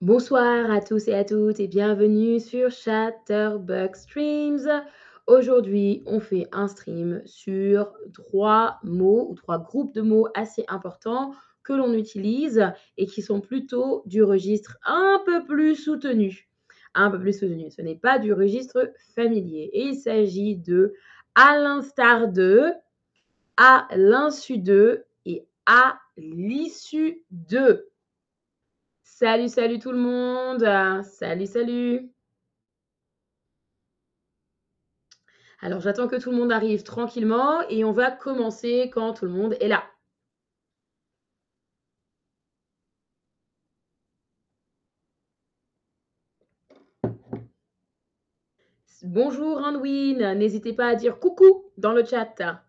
Bonsoir à tous et à toutes et bienvenue sur Chatterbug Streams. Aujourd'hui, on fait un stream sur trois mots ou trois groupes de mots assez importants que l'on utilise et qui sont plutôt du registre un peu plus soutenu. Un peu plus soutenu. Ce n'est pas du registre familier. Et il s'agit de à l'instar de, à l'insu de et à l'issue de. Salut, salut tout le monde. Salut, salut. Alors, j'attends que tout le monde arrive tranquillement et on va commencer quand tout le monde est là. Bonjour Anwin, n'hésitez pas à dire coucou dans le chat.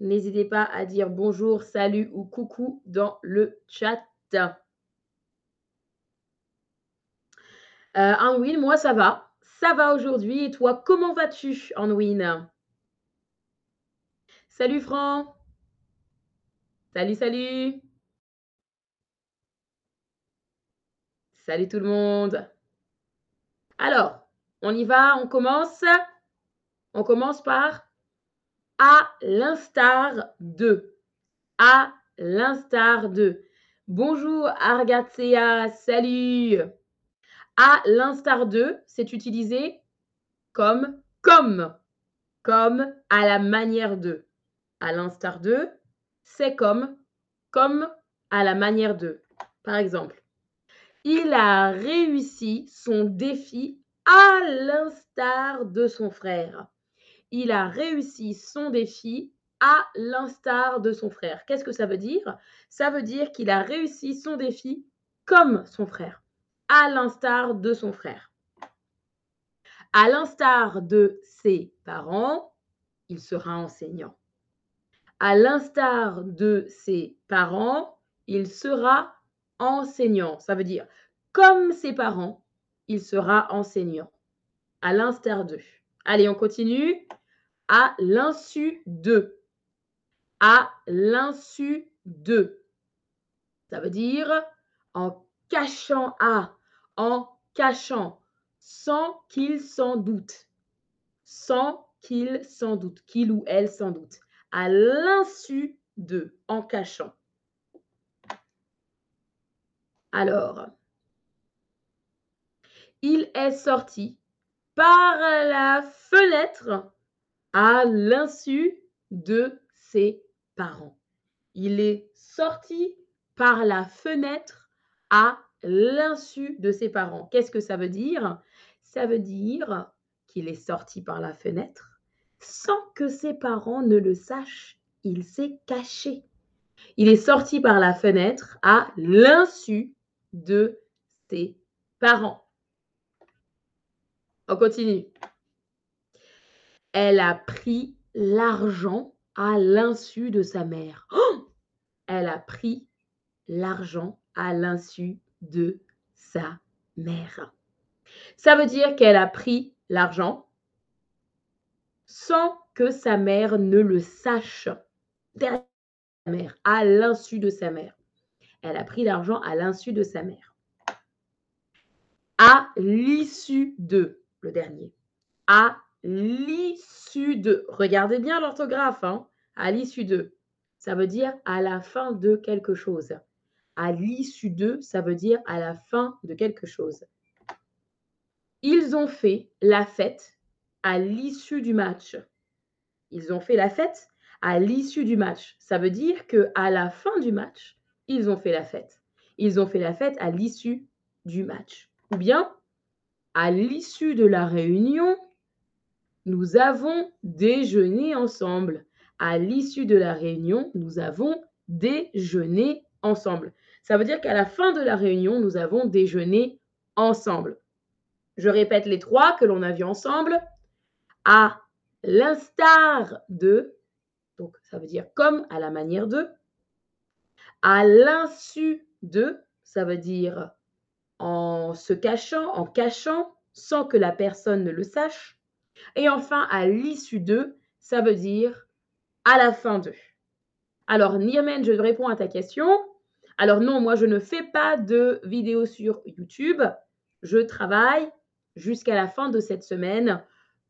N'hésitez pas à dire bonjour, salut ou coucou dans le chat. Euh, Anwin, moi ça va. Ça va aujourd'hui. Et toi, comment vas-tu, Anwin Salut Franck. Salut, salut. Salut tout le monde. Alors, on y va, on commence. On commence par à l'instar de. À l'instar de. Bonjour Argatsea, salut. À l'instar de, c'est utilisé comme comme, comme à la manière de. À l'instar de, c'est comme, comme à la manière de. Par exemple, il a réussi son défi à l'instar de son frère. Il a réussi son défi à l'instar de son frère. Qu'est-ce que ça veut dire? Ça veut dire qu'il a réussi son défi comme son frère à l'instar de son frère. À l'instar de ses parents, il sera enseignant. À l'instar de ses parents, il sera enseignant. Ça veut dire, comme ses parents, il sera enseignant. À l'instar d'eux. Allez, on continue. À l'insu de. À l'insu de. Ça veut dire en cachant à, en cachant, sans qu'il s'en doute, sans qu'il s'en doute, qu'il ou elle s'en doute, à l'insu de, en cachant. Alors, il est sorti par la fenêtre à l'insu de ses parents. Il est sorti par la fenêtre à l'insu de ses parents. Qu'est-ce que ça veut dire? Ça veut dire qu'il est sorti par la fenêtre sans que ses parents ne le sachent. Il s'est caché. Il est sorti par la fenêtre à l'insu de ses parents. On continue. Elle a pris l'argent à l'insu de sa mère. Oh Elle a pris l'argent à l'insu de sa mère. Ça veut dire qu'elle a pris l'argent sans que sa mère ne le sache. Sa mère, à l'insu de sa mère. Elle a pris l'argent à l'insu de sa mère. À l'issue de, le dernier. À l'issue de. Regardez bien l'orthographe, hein. À l'issue de. Ça veut dire à la fin de quelque chose à l'issue de, ça veut dire à la fin de quelque chose. Ils ont fait la fête à l'issue du match. Ils ont fait la fête à l'issue du match. Ça veut dire que à la fin du match, ils ont fait la fête. Ils ont fait la fête à l'issue du match. Ou bien, à l'issue de la réunion, nous avons déjeuné ensemble. À l'issue de la réunion, nous avons déjeuné ensemble. Ça veut dire qu'à la fin de la réunion, nous avons déjeuné ensemble. Je répète les trois que l'on a vus ensemble. À l'instar de, donc ça veut dire comme à la manière de. À l'insu de, ça veut dire en se cachant, en cachant, sans que la personne ne le sache. Et enfin, à l'issue de, ça veut dire à la fin de. Alors, Nirmen, je réponds à ta question. Alors non, moi, je ne fais pas de vidéos sur YouTube. Je travaille jusqu'à la fin de cette semaine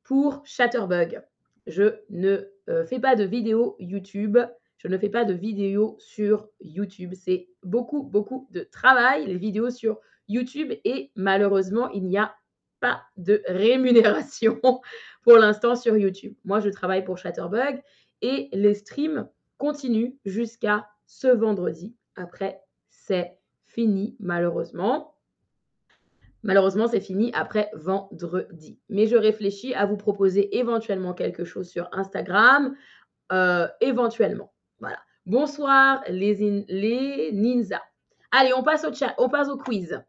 pour Chatterbug. Je ne euh, fais pas de vidéos YouTube. Je ne fais pas de vidéos sur YouTube. C'est beaucoup, beaucoup de travail, les vidéos sur YouTube. Et malheureusement, il n'y a pas de rémunération pour l'instant sur YouTube. Moi, je travaille pour Chatterbug et les streams continuent jusqu'à ce vendredi. Après, c'est fini, malheureusement. Malheureusement, c'est fini après vendredi. Mais je réfléchis à vous proposer éventuellement quelque chose sur Instagram, euh, éventuellement. Voilà. Bonsoir les, les ninjas. Allez, on passe au chat, on passe au quiz.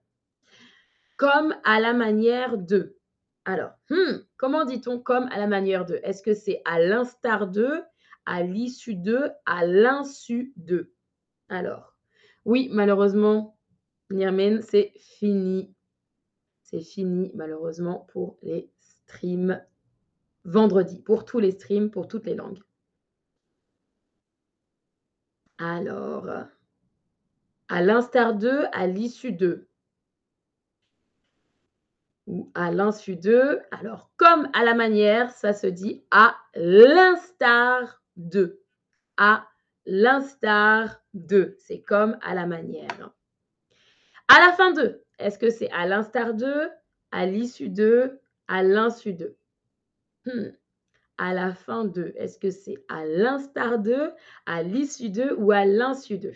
Comme à la manière de. Alors, hmm, comment dit-on comme à la manière de? Est-ce que c'est à l'instar de, à l'issue de, à l'insu de? Alors, oui, malheureusement, Nirmen, c'est fini c'est fini malheureusement pour les streams vendredi, pour tous les streams, pour toutes les langues. Alors, à l'instar d'eux, à l'issue d'eux. Ou à l'insu d'eux. Alors, comme à la manière, ça se dit à l'instar de. À l'instar de. C'est comme à la manière. À la fin d'eux. Est-ce que c'est à l'instar d'eux, à l'issue d'eux, à l'insu d'eux hmm. À la fin d'eux, est-ce que c'est à l'instar d'eux, à l'issue d'eux ou à l'insu d'eux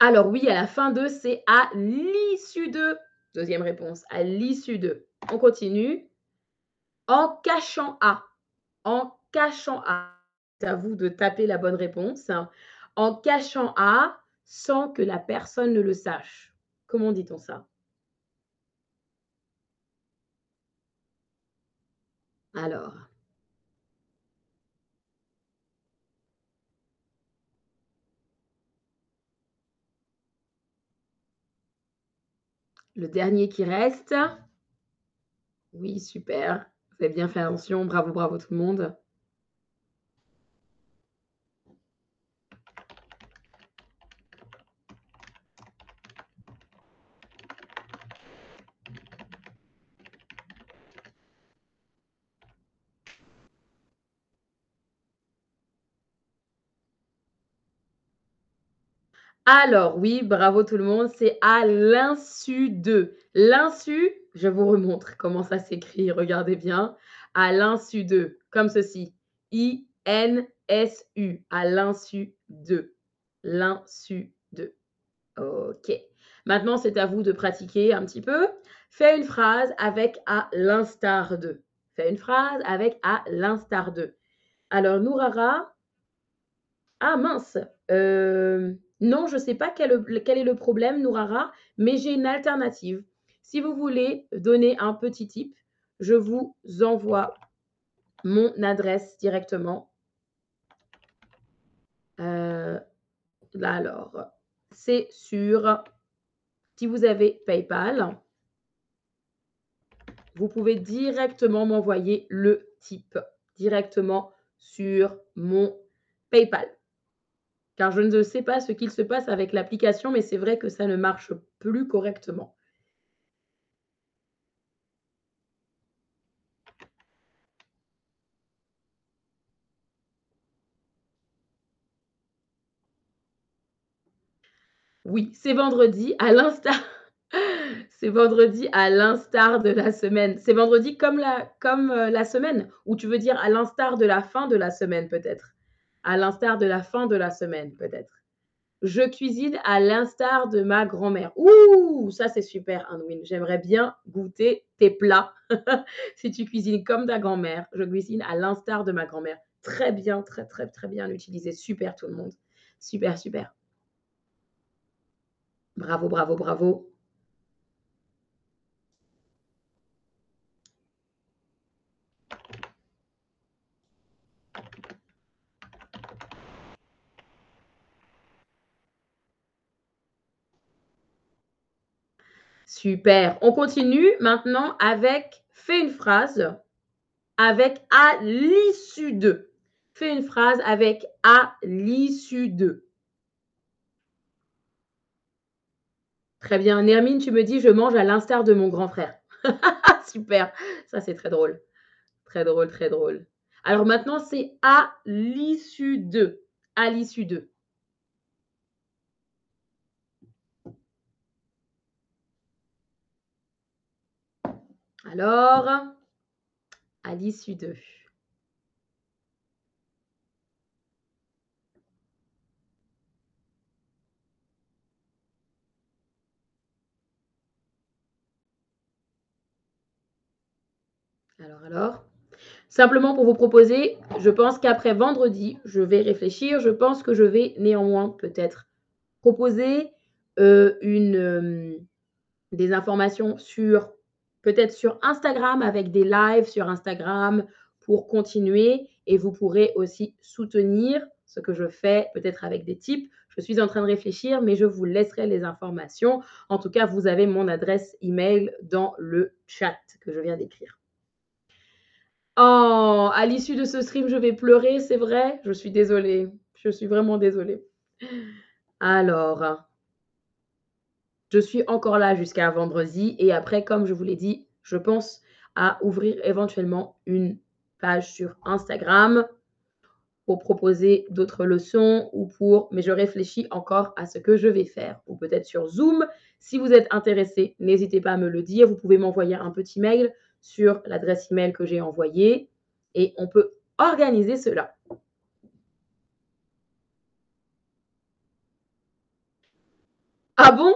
Alors oui, à la fin de, c'est à l'issue de. Deuxième réponse, à l'issue de. On continue. En cachant à. En cachant à. C'est à vous de taper la bonne réponse. En cachant à sans que la personne ne le sache. Comment dit-on ça? Alors. Le dernier qui reste. Oui, super. Vous avez bien fait attention. Bravo, bravo tout le monde. Alors, oui, bravo tout le monde, c'est à l'insu de. L'insu, je vous remontre comment ça s'écrit, regardez bien. À l'insu de, comme ceci. I-N-S-U, à l'insu de. L'insu de. OK. Maintenant, c'est à vous de pratiquer un petit peu. Fais une phrase avec à l'instar de. Fais une phrase avec à l'instar de. Alors, Nourara. Ah mince. Euh, non, je ne sais pas quel, est le problème, Nourara, mais j'ai une alternative. Si vous voulez donner un petit tip, je vous envoie mon adresse directement. Euh, là alors, c'est sur, si vous avez PayPal, vous pouvez directement m'envoyer le tip directement sur mon PayPal car je ne sais pas ce qu'il se passe avec l'application, mais c'est vrai que ça ne marche plus correctement. Oui, c'est vendredi à l'instar. c'est vendredi à l'instar de la semaine. C'est vendredi comme la, comme euh, la semaine, ou tu veux dire à l'instar de la fin de la semaine peut-être? À l'instar de la fin de la semaine, peut-être. Je cuisine à l'instar de ma grand-mère. Ouh, ça c'est super, Anwin. J'aimerais bien goûter tes plats. si tu cuisines comme ta grand-mère, je cuisine à l'instar de ma grand-mère. Très bien, très, très, très bien utilisé. Super, tout le monde. Super, super. Bravo, bravo, bravo. Super. On continue maintenant avec fais une phrase avec à l'issue de. Fais une phrase avec à l'issue de. Très bien. Nermine, tu me dis je mange à l'instar de mon grand frère. Super. Ça, c'est très drôle. Très drôle, très drôle. Alors maintenant, c'est à l'issue de. À l'issue de. Alors, à l'issue de. Alors, alors Simplement pour vous proposer, je pense qu'après vendredi, je vais réfléchir. Je pense que je vais néanmoins peut-être proposer euh, une, euh, des informations sur peut-être sur Instagram avec des lives sur Instagram pour continuer et vous pourrez aussi soutenir ce que je fais, peut-être avec des tips. Je suis en train de réfléchir, mais je vous laisserai les informations. En tout cas, vous avez mon adresse email dans le chat que je viens d'écrire. Oh, à l'issue de ce stream, je vais pleurer, c'est vrai? Je suis désolée. Je suis vraiment désolée. Alors, je suis encore là jusqu'à vendredi et après, comme je vous l'ai dit, je pense à ouvrir éventuellement une page sur Instagram pour proposer d'autres leçons ou pour, mais je réfléchis encore à ce que je vais faire ou peut-être sur Zoom. Si vous êtes intéressé, n'hésitez pas à me le dire. Vous pouvez m'envoyer un petit mail sur l'adresse email que j'ai envoyée et on peut organiser cela. Ah bon?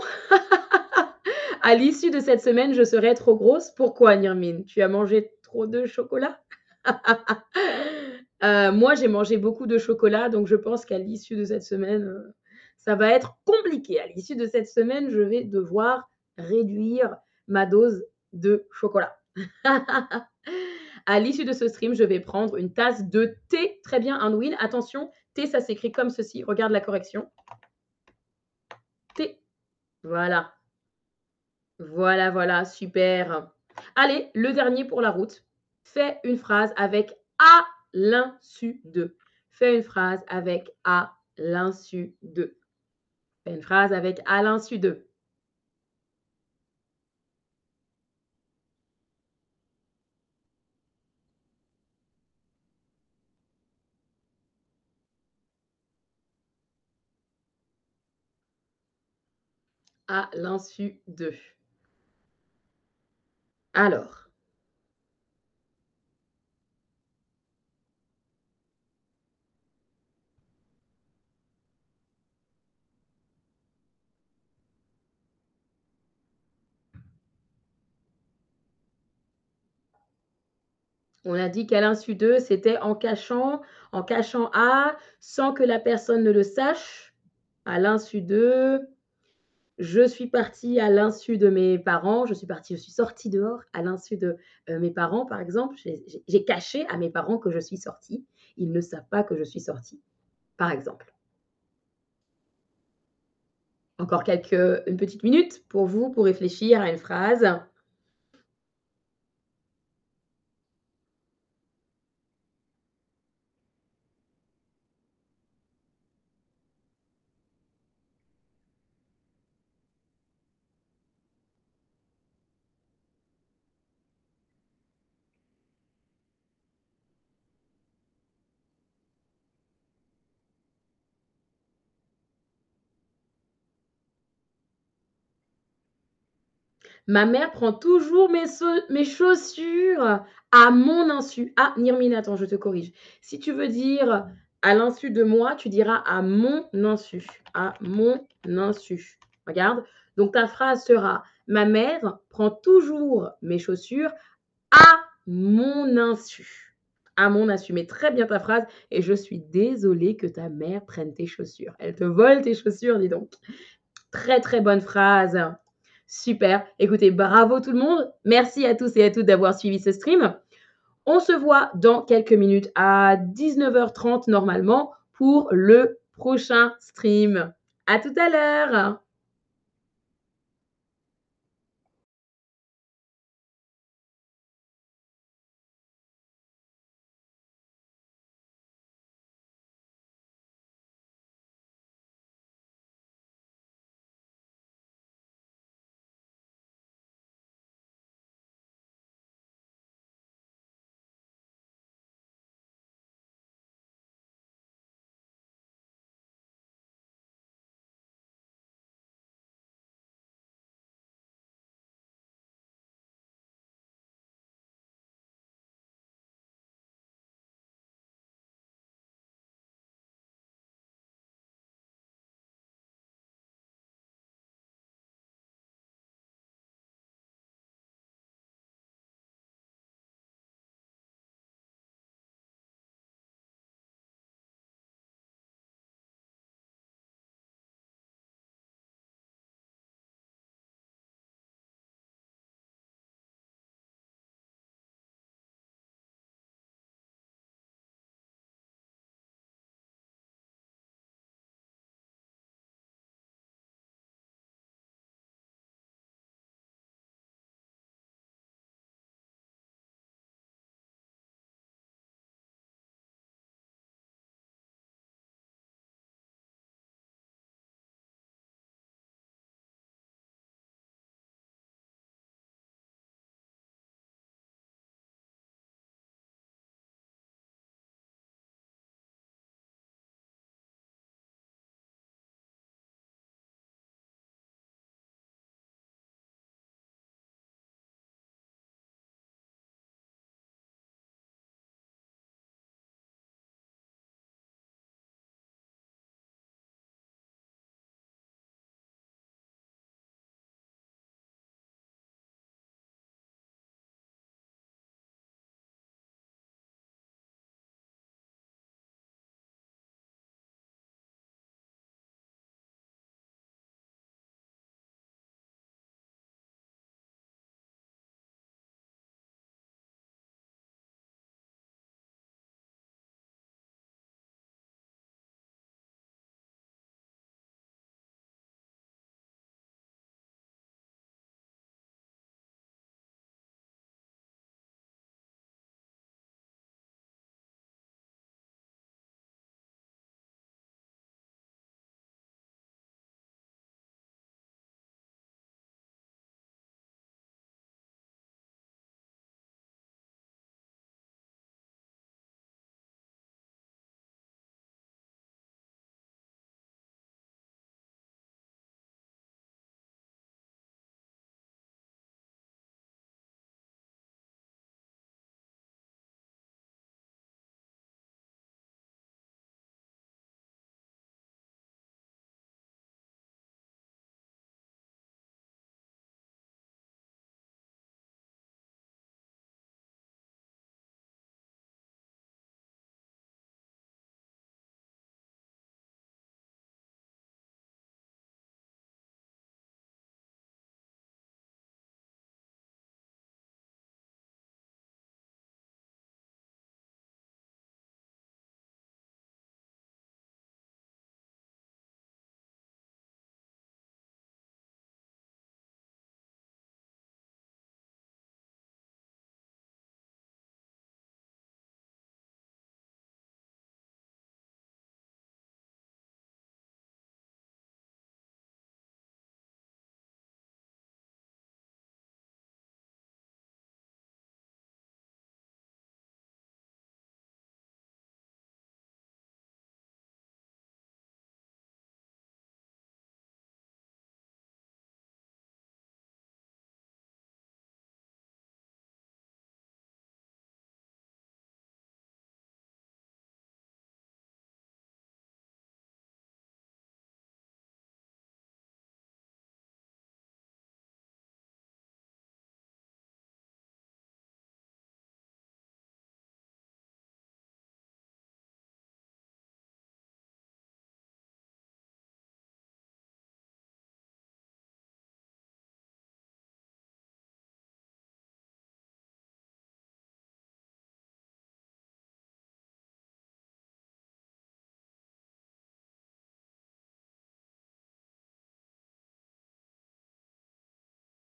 À l'issue de cette semaine, je serai trop grosse. Pourquoi, Nirmine? Tu as mangé trop de chocolat? Euh, Moi, j'ai mangé beaucoup de chocolat, donc je pense qu'à l'issue de cette semaine, euh, ça va être compliqué. À l'issue de cette semaine, je vais devoir réduire ma dose de chocolat. à l'issue de ce stream, je vais prendre une tasse de thé. Très bien, win. Attention, thé, ça s'écrit comme ceci. Regarde la correction. Thé. Voilà. Voilà, voilà, super. Allez, le dernier pour la route. Fais une phrase avec à l'insu de. Fais une phrase avec à l'insu de. Fais une phrase avec à l'insu de. à l'insu de. Alors. On a dit qu'à l'insu d'eux, c'était en cachant, en cachant A, sans que la personne ne le sache. À l'insu d'eux, je suis partie à l'insu de mes parents, je suis partie, je suis sortie dehors à l'insu de euh, mes parents, par exemple. J'ai caché à mes parents que je suis sortie. Ils ne savent pas que je suis sortie, par exemple. Encore quelques, une petite minute pour vous, pour réfléchir à une phrase. Ma mère prend toujours mes, mes chaussures à mon insu. Ah, Nirmine, attends, je te corrige. Si tu veux dire à l'insu de moi, tu diras à mon insu. À mon insu. Regarde. Donc ta phrase sera Ma mère prend toujours mes chaussures à mon insu. À mon insu. Mais très bien ta phrase. Et je suis désolée que ta mère prenne tes chaussures. Elle te vole tes chaussures, dis donc. Très, très bonne phrase. Super. Écoutez, bravo tout le monde. Merci à tous et à toutes d'avoir suivi ce stream. On se voit dans quelques minutes à 19h30 normalement pour le prochain stream. À tout à l'heure.